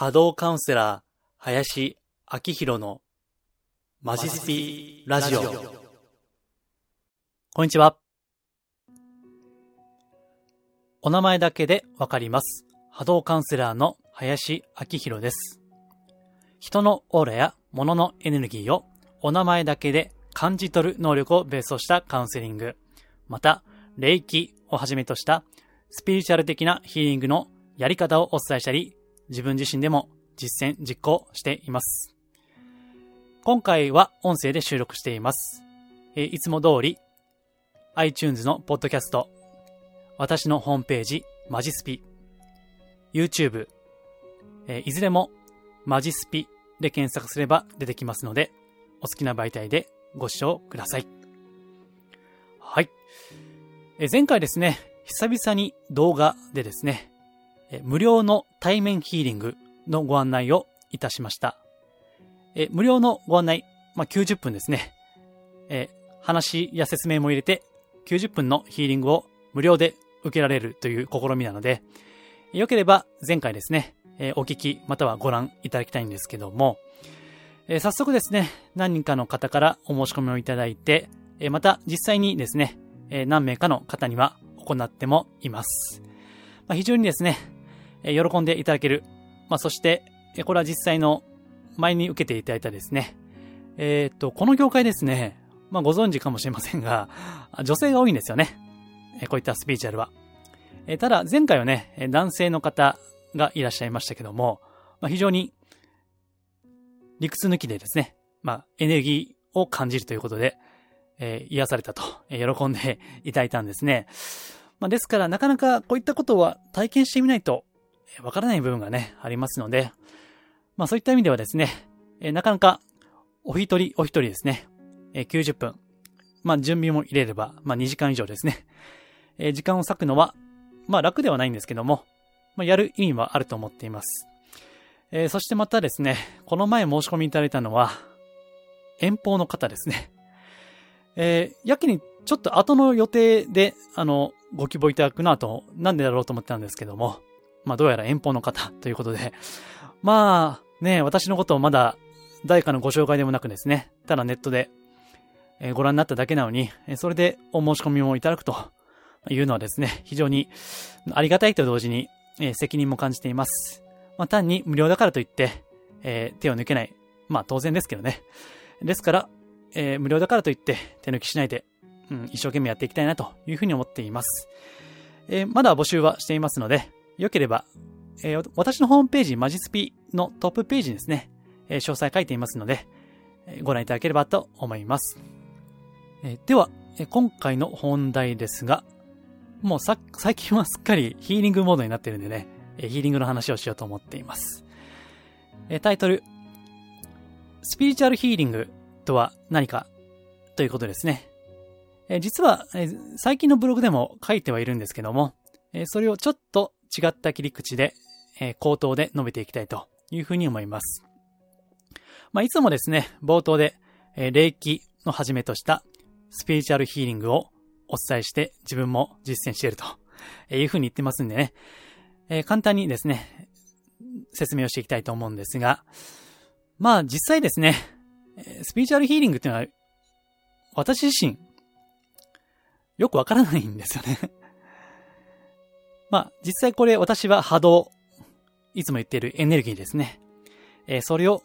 波動カウンセラー、林明宏のマジスピラジオ。こんにちは。お名前だけでわかります。波動カウンセラーの林明宏です。人のオーラや物のエネルギーをお名前だけで感じ取る能力をベースとしたカウンセリング、また、霊気をはじめとしたスピリチュアル的なヒーリングのやり方をお伝えしたり、自分自身でも実践、実行しています。今回は音声で収録しています。えいつも通り、iTunes のポッドキャスト、私のホームページ、マジスピ、YouTube、えいずれもマジスピで検索すれば出てきますので、お好きな媒体でご視聴ください。はい。え前回ですね、久々に動画でですね、え無料の対面ヒーリングのご案内をいたしました。え無料のご案内、まあ、90分ですね。え話や説明も入れて90分のヒーリングを無料で受けられるという試みなので、よければ前回ですね、えお聞きまたはご覧いただきたいんですけども、え早速ですね、何人かの方からお申し込みをいただいて、えまた実際にですね、え何名かの方には行ってもいます。まあ、非常にですね、え喜んでいただける。まあ、そして、えこれは実際の前に受けていただいたですね。えーっと、この業界ですね、まあ、ご存知かもしれませんが、女性が多いんですよね。えこういったスピーチュアルは。えただ、前回はね、男性の方がいらっしゃいましたけども、まあ、非常に理屈抜きでですね、まあ、エネルギーを感じるということで、えー癒されたと、えー喜んでいただいたんですね。まあ、ですから、なかなかこういったことは体験してみないと、わからない部分がね、ありますので、まあそういった意味ではですね、えなかなかお一人お一人ですね、え90分、まあ準備も入れれば、まあ2時間以上ですね、え時間を割くのは、まあ楽ではないんですけども、まあやる意味はあると思っています。えーそしてまたですね、この前申し込みいただいたのは、遠方の方ですね。えーやけにちょっと後の予定で、あの、ご希望いただくなと、なんでだろうと思ってたんですけども、まあどうやら遠方の方ということで、まあね、私のことをまだ誰かのご紹介でもなくですね、ただネットで、ご覧になっただけなのに、それでお申し込みもいただくというのはですね、非常にありがたいと同時に、責任も感じています。まあ単に無料だからといって、えー手を抜けない。まあ当然ですけどね。ですから、えー無料だからといって手抜きしないで、うん、一生懸命やっていきたいなというふうに思っています。えーまだ募集はしていますので、よければ、えー私のホームページ、マジスピのトップページにですね、え詳細書いていますので、えご覧いただければと思います。えでは、え今回の本題ですが、もうさ、最近はすっかりヒーリングモードになってるんでね、えヒーリングの話をしようと思っています。えタイトル、スピリチュアルヒーリングとは何かということですね。え実は、え最近のブログでも書いてはいるんですけども、えそれをちょっと違った切り口で、えー口頭で述べていきたいというふうに思います。まあ、いつもですね、冒頭で、えー霊気のはじめとしたスピリチュアルヒーリングをお伝えして自分も実践しているというふうに言ってますんでね、えー簡単にですね、説明をしていきたいと思うんですが、まあ実際ですね、スピリチュアルヒーリングっていうのは、私自身、よくわからないんですよね。まあ、実際これ私は波動、いつも言っているエネルギーですね。えーそれを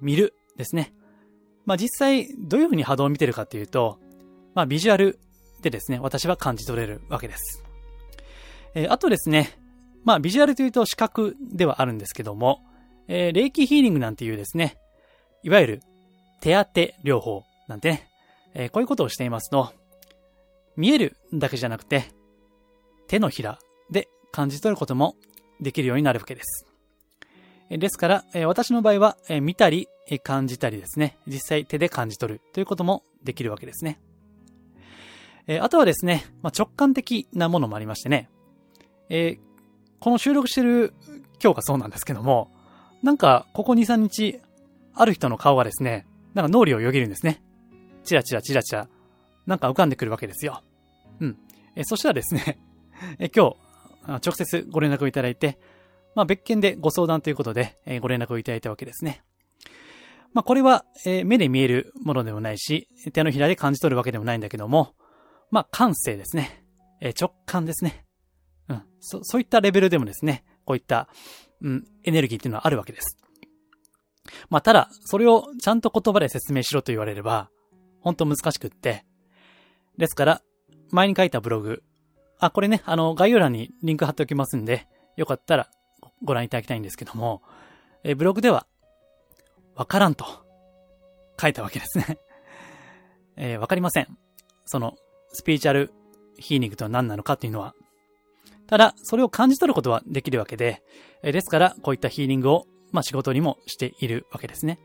見るですね。まあ実際どういうふうに波動を見てるかっていうと、まあビジュアルでですね、私は感じ取れるわけです。えーあとですね、まあビジュアルというと視覚ではあるんですけども、えー霊気ヒーリングなんていうですね、いわゆる手当て療法なんてね、えーこういうことをしていますと、見えるだけじゃなくて、手のひらで感じ取ることもできるようになるわけです。ですから、私の場合は、見たり、感じたりですね、実際手で感じ取るということもできるわけですね。あとはですね、直感的なものもありましてね、この収録してる今日がそうなんですけども、なんか、ここ2、3日、ある人の顔がですね、なんか脳裏をよぎるんですね。チラチラチラチラ、なんか浮かんでくるわけですよ。うん。そしたらですね、え今日、直接ご連絡をいただいて、まあ別件でご相談ということで、え、ご連絡をいただいたわけですね。まあこれは、え、目で見えるものでもないし、手のひらで感じ取るわけでもないんだけども、まあ感性ですね。え、直感ですね。うん。そ、そういったレベルでもですね、こういった、うん、エネルギーっていうのはあるわけです。まあただ、それをちゃんと言葉で説明しろと言われれば、本当難しくって、ですから、前に書いたブログ、あ、これね、あの、概要欄にリンク貼っておきますんで、よかったらご覧いただきたいんですけども、えブログでは、わからんと書いたわけですね。えー、わかりません。その、スピーチャルヒーリングとは何なのかっていうのは。ただ、それを感じ取ることはできるわけで、え、ですから、こういったヒーリングを、まあ、仕事にもしているわけですね。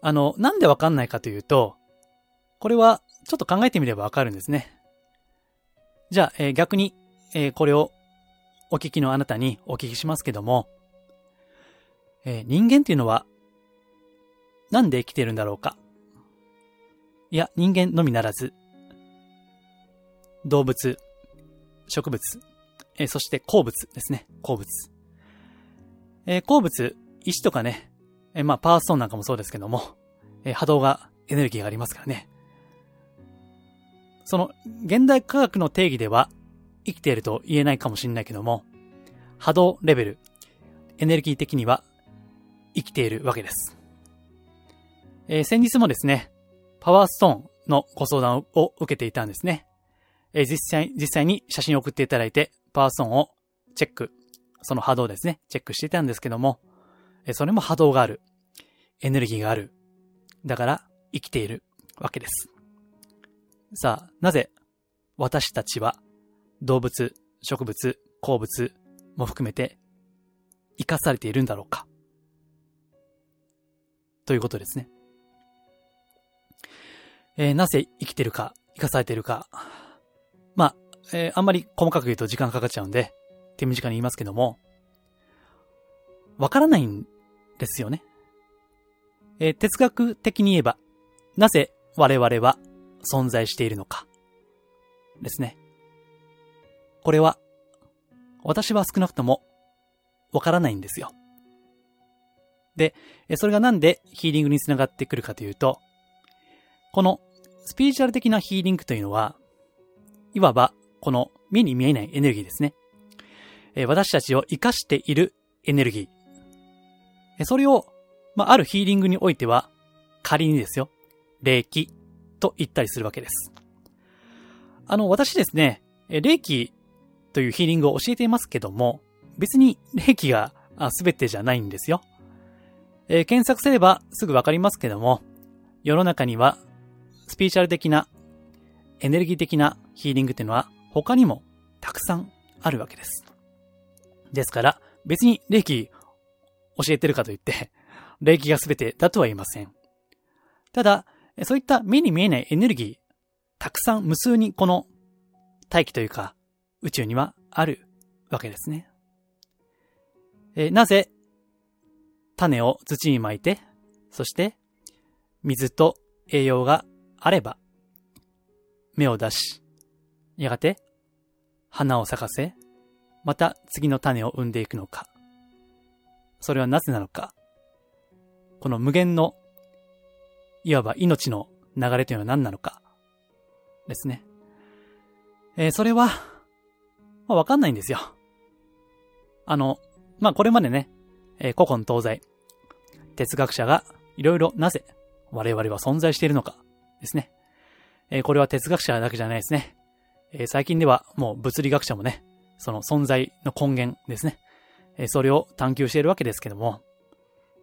あの、なんでわかんないかというと、これは、ちょっと考えてみればわかるんですね。じゃあ、えー、逆に、えー、これをお聞きのあなたにお聞きしますけども、えー、人間っていうのは、なんで生きてるんだろうか？いや、人間のみならず、動物、植物、えー、そして鉱物ですね。鉱物。えー、鉱物、石とかね、えー、まあ、パワーストーンなんかもそうですけども、え、波動が、エネルギーがありますからね。その、現代科学の定義では、生きていると言えないかもしれないけども、波動レベル、エネルギー的には、生きているわけです。えー、先日もですね、パワーストーンのご相談を受けていたんですね。えー、実際、実際に写真を送っていただいて、パワーストーンをチェック、その波動ですね、チェックしていたんですけども、えー、それも波動がある。エネルギーがある。だから、生きているわけです。さあ、なぜ私たちは動物、植物、鉱物も含めて生かされているんだろうかということですね。えー、なぜ生きてるか、生かされてるか。まあ、えー、あんまり細かく言うと時間かかっちゃうんで、手短に言いますけども、わからないんですよね。えー、哲学的に言えば、なぜ我々は存在しているのか。ですね。これは、私は少なくとも、わからないんですよ。で、それがなんでヒーリングにつながってくるかというと、このスピリチュアル的なヒーリングというのは、いわばこの目に見えないエネルギーですね。私たちを活かしているエネルギー。それを、まあ、あるヒーリングにおいては、仮にですよ、霊気と言ったりするわけです。あの、私ですね、霊気というヒーリングを教えていますけども、別に霊気が全てじゃないんですよ。えー、検索すればすぐわかりますけども、世の中にはスピーチャル的なエネルギー的なヒーリングっていうのは他にもたくさんあるわけです。ですから別に霊気教えてるかといって霊気が全てだとは言いません。ただ、そういった目に見えないエネルギー、たくさん無数にこの大気というか宇宙にはあるわけですね。えなぜ種を土に巻いて、そして水と栄養があれば芽を出し、やがて花を咲かせ、また次の種を生んでいくのか。それはなぜなのか。この無限の、いわば命の流れというのは何なのか。ですね。えー、それは、まあ、わかんないんですよ。あの、まあ、これまでね、えー、古今東西、哲学者がいろいろなぜ我々は存在しているのかですね。えー、これは哲学者だけじゃないですね。え、最近ではもう物理学者もね、その存在の根源ですね。え、それを探求しているわけですけども、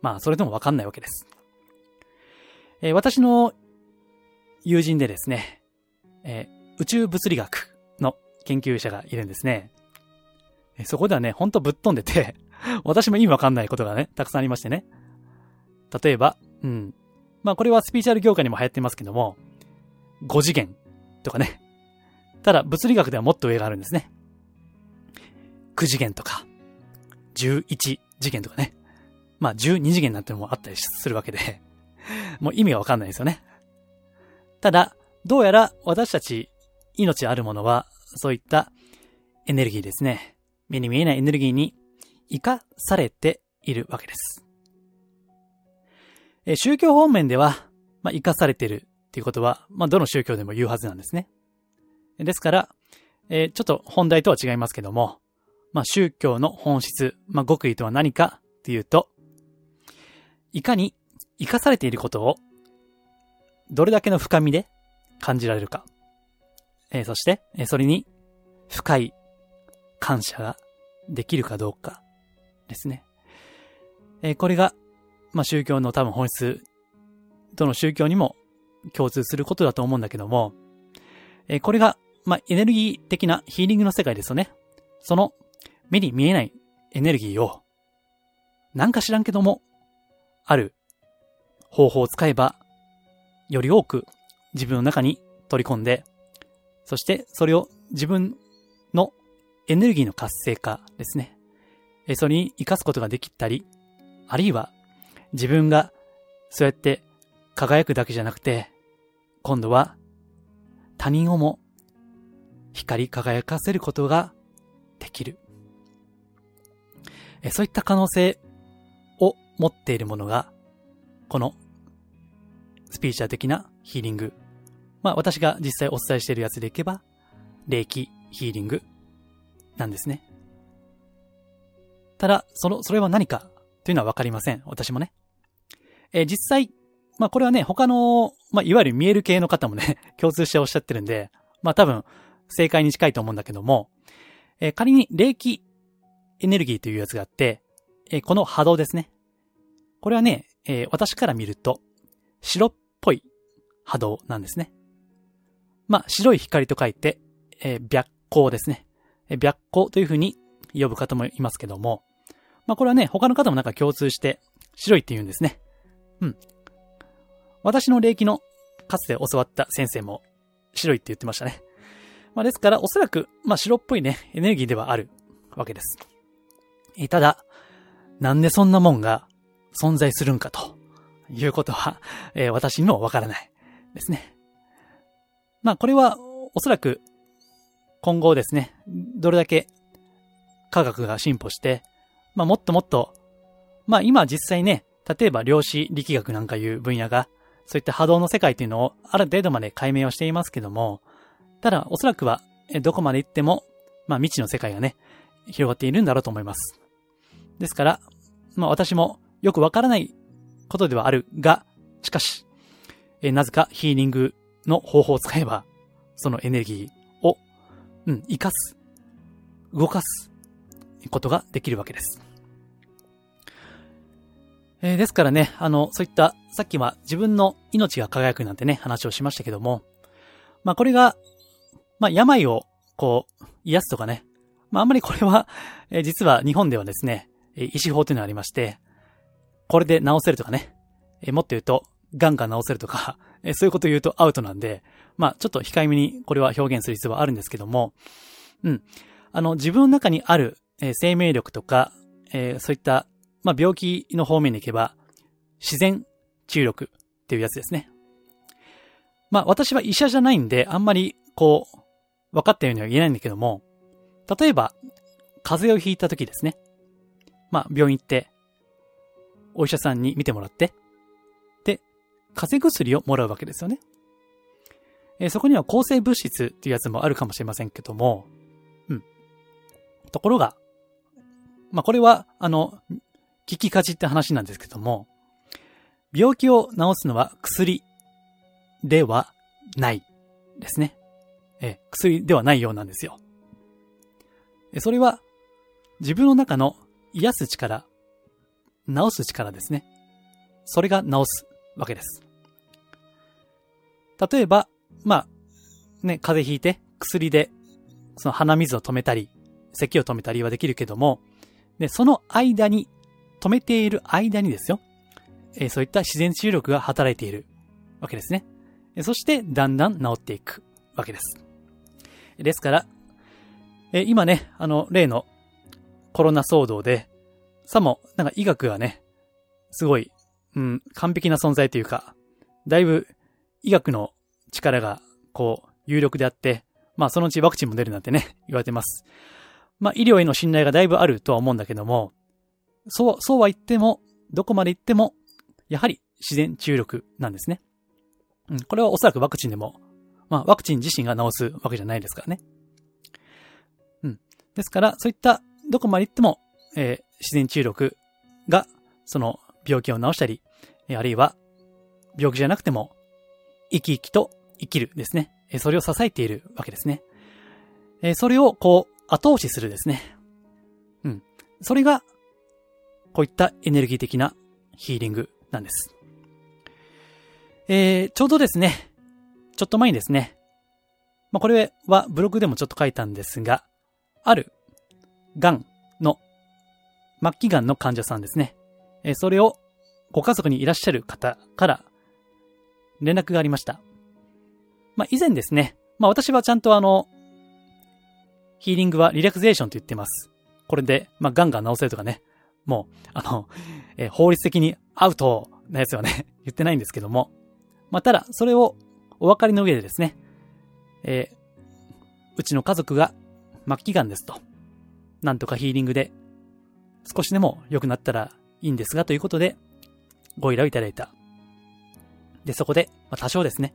まあ、それでもわかんないわけです。え私の友人でですね、え宇宙物理学の研究者がいるんですね。そこではね、ほんとぶっ飛んでて 私も意味わかんないことがね、たくさんありましてね。例えば、うん。まあこれはスピーチャル業界にも流行ってますけども、5次元とかね。ただ物理学ではもっと上があるんですね。9次元とか、11次元とかね。まあ12次元なんてのもあったりするわけで、もう意味がわかんないですよね。ただ、どうやら私たち命あるものは、そういったエネルギーですね。目に見えないエネルギーに生かされているわけです。え宗教方面では、まあ、生かされているっていうことは、まあ、どの宗教でも言うはずなんですね。ですから、えー、ちょっと本題とは違いますけども、まあ、宗教の本質、まあ、極意とは何かっていうと、いかに生かされていることを、どれだけの深みで感じられるか。えー、そして、えー、それに深い感謝ができるかどうかですね。えー、これが、まあ、宗教の多分本質、どの宗教にも共通することだと思うんだけども、え、これが、まあ、エネルギー的なヒーリングの世界ですよね。その目に見えないエネルギーを、なんか知らんけども、ある方法を使えば、より多く自分の中に取り込んで、そしてそれを自分のエネルギーの活性化ですね。それに活かすことができたり、あるいは自分がそうやって輝くだけじゃなくて、今度は他人をも光り輝かせることができる。そういった可能性を持っているものが、このスピーチャー的なヒーリング。まあ私が実際お伝えしているやつでいけば、霊気ヒーリングなんですね。ただ、その、それは何かというのはわかりません。私もね。えー、実際、まあこれはね、他の、まあいわゆる見える系の方もね、共通しておっしゃってるんで、まあ多分、正解に近いと思うんだけども、えー、仮に霊気エネルギーというやつがあって、えー、この波動ですね。これはね、えー、私から見ると、白っぽい波動なんですね。まあ、白い光と書いて、えー、白光ですね。えー、白光というふうに呼ぶ方もいますけども、まあ、これはね、他の方もなんか共通して、白いって言うんですね。うん。私の霊気のかつて教わった先生も白いって言ってましたね。まあ、ですから、おそらく、まあ、白っぽいね、エネルギーではあるわけです。えただ、なんでそんなもんが存在するんかということは、えー、私にもわからないですね。まあこれはおそらく今後ですね、どれだけ科学が進歩して、まあもっともっと、まあ今実際ね、例えば量子力学なんかいう分野が、そういった波動の世界というのをある程度まで解明をしていますけども、ただおそらくはどこまで行っても、まあ未知の世界がね、広がっているんだろうと思います。ですから、まあ私もよくわからないことではあるが、しかし、えなぜかヒーリングの方法を使えば、そのエネルギーを、うん、活かす、動かすことができるわけです。えー、ですからね、あの、そういった、さっきは自分の命が輝くなんてね、話をしましたけども、まあこれが、まあ病を、こう、癒すとかね、まああんまりこれは、えー、実は日本ではですね、医師法というのがありまして、これで治せるとかね、え、もっと言うと、癌が治せるとか、え、そういうこと言うとアウトなんで、まあちょっと控えめにこれは表現する必要はあるんですけども、うん。あの、自分の中にある、え、生命力とか、えー、そういった、まあ病気の方面に行けば、自然治癒力っていうやつですね。まあ私は医者じゃないんで、あんまりこう、分かったようには言えないんだけども、例えば、風邪をひいた時ですね。まあ病院行って、お医者さんに見てもらって、で、風邪薬をもらうわけですよね。え、そこには抗生物質っていうやつもあるかもしれませんけども、うん。ところが、まあ、これは、あの、聞きかじって話なんですけども、病気を治すのは薬ではないですね。え薬ではないようなんですよ。それは自分の中の癒す力治す力ですね。それが治すわけです。例えば、まあ、ね、風邪ひいて薬でその鼻水を止めたり、咳を止めたりはできるけども、で、その間に、止めている間にですよ、えー、そういった自然治癒力が働いているわけですね。そして、だんだん治っていくわけです。ですから、えー、今ね、あの、例のコロナ騒動で、さも、なんか医学がね、すごい、うん、完璧な存在というか、だいぶ医学の力が、こう、有力であって、まあそのうちワクチンも出るなんてね、言われてます。まあ、医療への信頼がだいぶあるとは思うんだけども、そう、そうは言っても、どこまで言っても、やはり自然治癒力なんですね。うん、これはおそらくワクチンでも、まあ、ワクチン自身が治すわけじゃないですからね。うん。ですから、そういった、どこまで言っても、えー、自然治癒力が、その病気を治したり、あるいは、病気じゃなくても、生き生きと生きるですね。それを支えているわけですねえ。それを、こう、後押しするですね。うん。それが、こういったエネルギー的なヒーリングなんです。えー、ちょうどですね、ちょっと前にですね、まあ、これはブログでもちょっと書いたんですが、ある、癌の、末期癌の患者さんですね。え、それをご家族にいらっしゃる方から連絡がありました。まあ、以前ですね、まあ、私はちゃんとあの、ヒーリングはリラクゼーションと言ってます。これで、まあ、ガンガン治せるとかね。もう、あの、え、法律的にアウトなやつはね、言ってないんですけども。まあ、ただ、それをお分かりの上でですね、えー、うちの家族が末期癌ですと。なんとかヒーリングで少しでも良くなったらいいんですがということでご依頼をいただいた。で、そこで、まあ、多少ですね、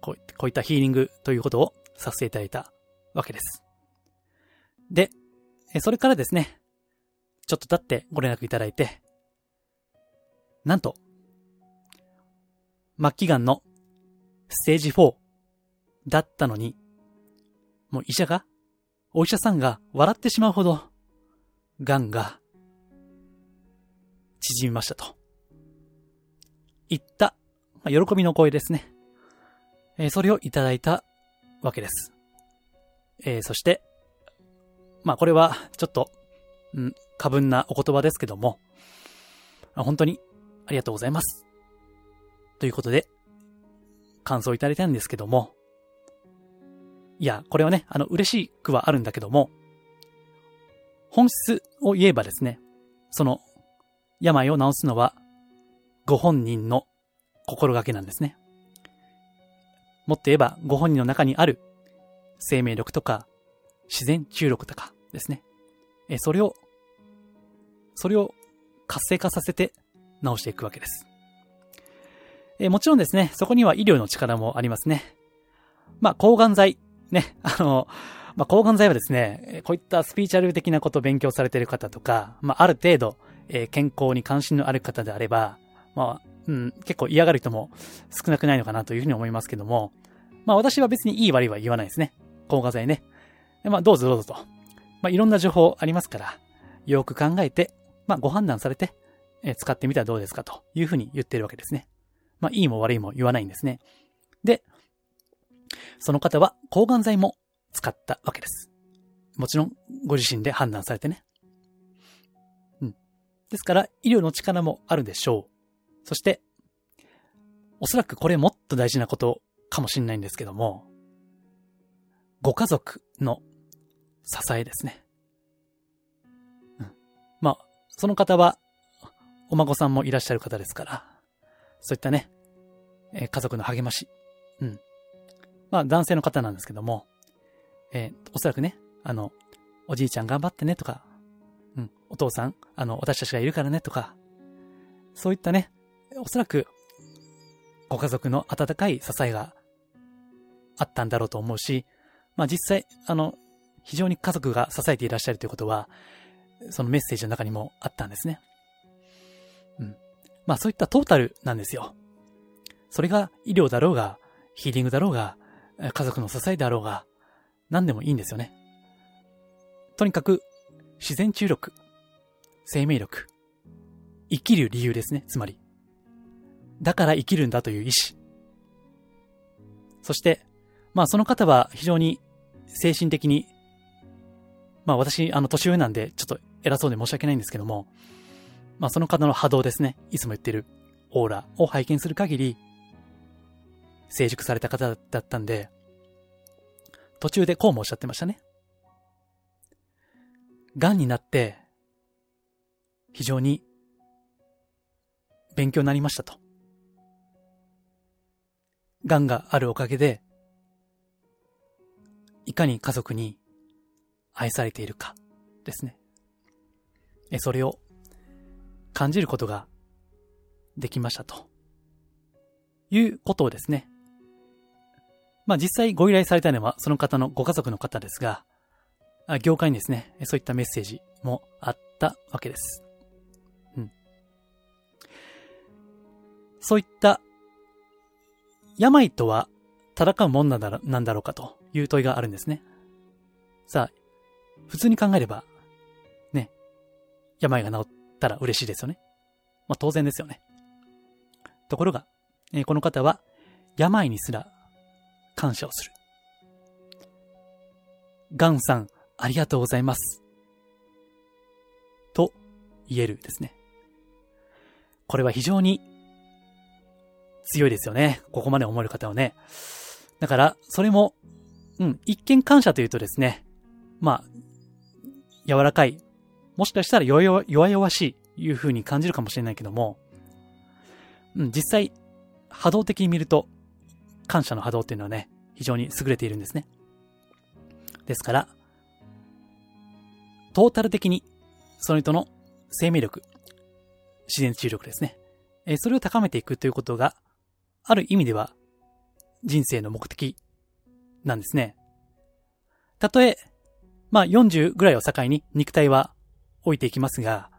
こうこういったヒーリングということをさせていただいたわけです。で、それからですね、ちょっと経ってご連絡いただいて、なんと、末期癌のステージ4だったのに、もう医者が、お医者さんが笑ってしまうほど、癌が縮みましたと。言った、まあ、喜びの声ですね。えー、それをいただいたわけです。えー、そして、まあこれはちょっと、うん、過分なお言葉ですけども、本当にありがとうございます。ということで、感想いただいたんですけども、いや、これはね、あの、嬉しくはあるんだけども、本質を言えばですね、その、病を治すのは、ご本人の心がけなんですね。もっと言えば、ご本人の中にある生命力とか、自然注力とかですね。え、それを、それを活性化させて治していくわけです。えもちろんですね、そこには医療の力もありますね。まあ、抗がん剤、ね、あの、まあ、抗がん剤はですね、こういったスピーチャル的なことを勉強されている方とか、まあ、ある程度、えー、健康に関心のある方であれば、まあ、うん、結構嫌がる人も少なくないのかなというふうに思いますけども、まあ私は別にいい悪いは言わないですね。抗がん剤ね。まあどうぞどうぞと。まあいろんな情報ありますから、よく考えて、まあご判断されて、えー、使ってみたらどうですかというふうに言ってるわけですね。まあ、いいも悪いも言わないんですね。で、その方は抗がん剤も使ったわけです。もちろん、ご自身で判断されてね。ですから、医療の力もあるでしょう。そして、おそらくこれもっと大事なことかもしれないんですけども、ご家族の支えですね。うん。まあ、その方は、お孫さんもいらっしゃる方ですから、そういったね、えー、家族の励まし。うん。まあ、男性の方なんですけども、えー、おそらくね、あの、おじいちゃん頑張ってねとか、うん、お父さん、あの、私たちがいるからねとか、そういったね、おそらく、ご家族の温かい支えがあったんだろうと思うし、まあ実際、あの、非常に家族が支えていらっしゃるということは、そのメッセージの中にもあったんですね。うん。まあそういったトータルなんですよ。それが医療だろうが、ヒーリングだろうが、家族の支えだろうが、何でもいいんですよね。とにかく、自然注力、生命力、生きる理由ですね、つまり。だから生きるんだという意志。そして、まあその方は非常に精神的に、まあ私、あの年上なんでちょっと偉そうで申し訳ないんですけども、まあその方の波動ですね。いつも言ってるオーラを拝見する限り、成熟された方だったんで、途中でこうもおっしゃってましたね。癌になって、非常に勉強になりましたと。癌があるおかげで、いかに家族に愛されているか、ですね。え、それを感じることができましたと。いうことをですね。まあ実際ご依頼されたのはその方のご家族の方ですが、業界にですね、そういったメッセージもあったわけです。うん。そういった病とは戦うもんなんだなんだろうかという問いがあるんですね。さあ、普通に考えれば、ね、病が治ったら嬉しいですよね。まあ当然ですよね。ところが、えー、この方は病にすら感謝をする。ガンさん、ありがとうございます。と言えるですね。これは非常に強いですよね。ここまで思える方はね。だから、それも、うん、一見感謝というとですね、まあ、柔らかい、もしかしたら弱々弱々しい、いう風に感じるかもしれないけども、うん、実際、波動的に見ると、感謝の波動っていうのはね、非常に優れているんですね。ですから、トータル的に、その人の生命力、自然治癒力ですね。えそれを高めていくということが、ある意味では、人生の目的なんですね。たとえ、まあ40ぐらいを境に肉体は置いていきますが、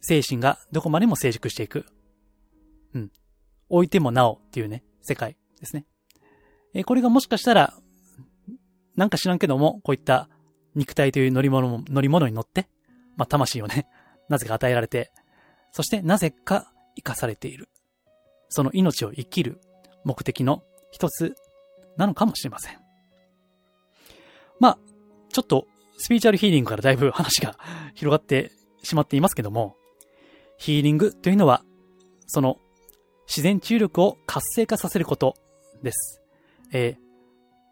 精神がどこまでも成熟していく。うん。置いてもなおっていうね、世界ですね。えこれがもしかしたら、なんか知らんけども、こういった肉体という乗り物も乗り物に乗って、まあ、魂をね、なぜか与えられて、そしてなぜか生かされている。その命を生きる目的の一つなのかもしれません。まあ、ちょっとスピーチャルヒーリングからだいぶ話が 広がってしまっていますけども、ヒーリングというのは、その自然治癒力を活性化させることです。えー、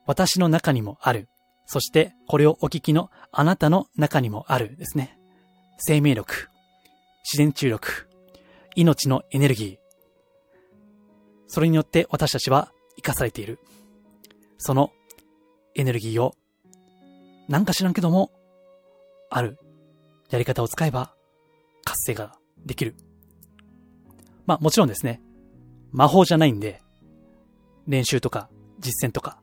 私の中にもあるそしてこれをお聞きのあなたの中にもあるですね。生命力、自然注力、命のエネルギー。それによって私たちは生かされている。そのエネルギーをなんか知らんけども、あるやり方を使えば活性ができる。まあもちろんですね、魔法じゃないんで、練習とか実践とか、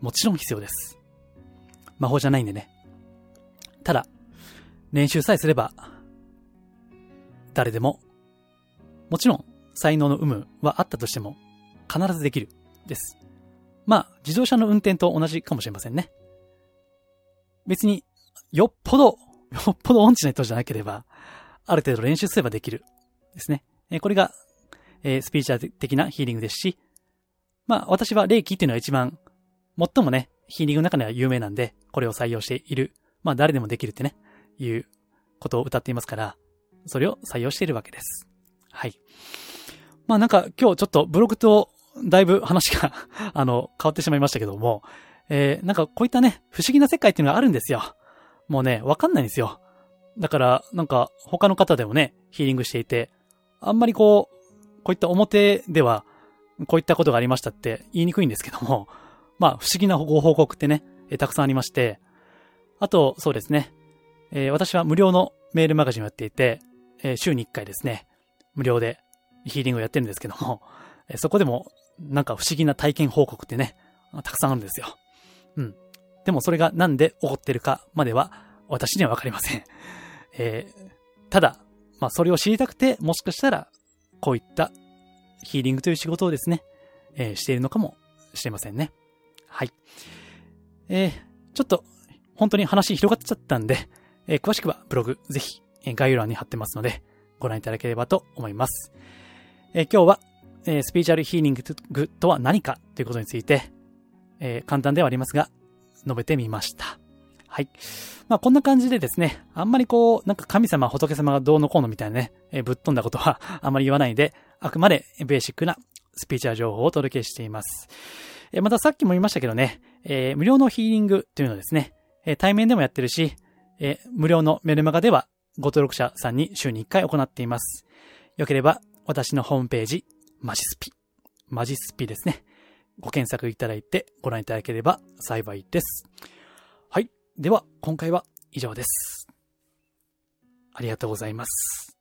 もちろん必要です。魔法じゃないんでね。ただ、練習さえすれば、誰でも、もちろん才能の有無はあったとしても、必ずできる、です。まあ、自動車の運転と同じかもしれませんね。別に、よっぽど、よっぽど音痴な人じゃなければ、ある程度練習すればできる、ですね。えこれが、え、スピーチャー的なヒーリングですし、まあ、私は霊気っていうのは一番、最もね、ヒーリングの中では有名なんで、これを採用している。まあ誰でもできるってね、いうことを歌っていますから、それを採用しているわけです。はい。まあなんか今日ちょっとブログとだいぶ話が あの、変わってしまいましたけども、えー、なんかこういったね、不思議な世界っていうのがあるんですよ。もうね、わかんないんですよ。だから、なんか他の方でもね、ヒーリングしていて、あんまりこう、こういった表では、こういったことがありましたって言いにくいんですけども、まあ、不思議なご報告ってね、え、たくさんありまして、あと、そうですね、えー、私は無料のメールマガジンをやっていて、えー、週に1回ですね、無料でヒーリングをやってるんですけども、えそこでも、なんか不思議な体験報告ってね、たくさんあるんですよ。うん。でもそれがなんで起こってるかまでは、私にはわかりません。えー、ただ、まあそれを知りたくて、もしかしたら、こういったヒーリングという仕事をですね、えー、しているのかもしれませんね。はい。えー、ちょっと、本当に話広がっちゃったんで、えー、詳しくはブログ、ぜひ、え概要欄に貼ってますので、ご覧いただければと思います。えー、今日は、えー、スピーチャルヒーリングとは何かということについて、えー、簡単ではありますが、述べてみました。はい。まあ、こんな感じでですね、あんまりこう、なんか神様、仏様がどうのこうのみたいなね、えー、ぶっ飛んだことは あまり言わないで、あくまでベーシックなスピーチャル情報をお届けしています。えまたさっきも言いましたけどね、えー、無料のヒーリングというのですね、え対面でもやってるし、え無料のメルマガではご登録者さんに週に1回行っています。よければ私のホームページ、マジスピ、マジスピですね。ご検索いただいてご覧いただければ幸いです。はい。では、今回は以上です。ありがとうございます。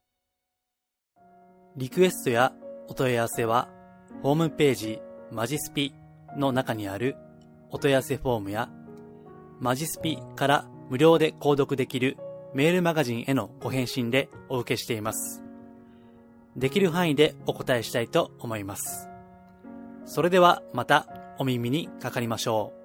リクエストやお問い合わせは、ホームページマジスピの中にあるお問い合わせフォームや、マジスピから無料で購読できるメールマガジンへのご返信でお受けしています。できる範囲でお答えしたいと思います。それではまたお耳にかかりましょう。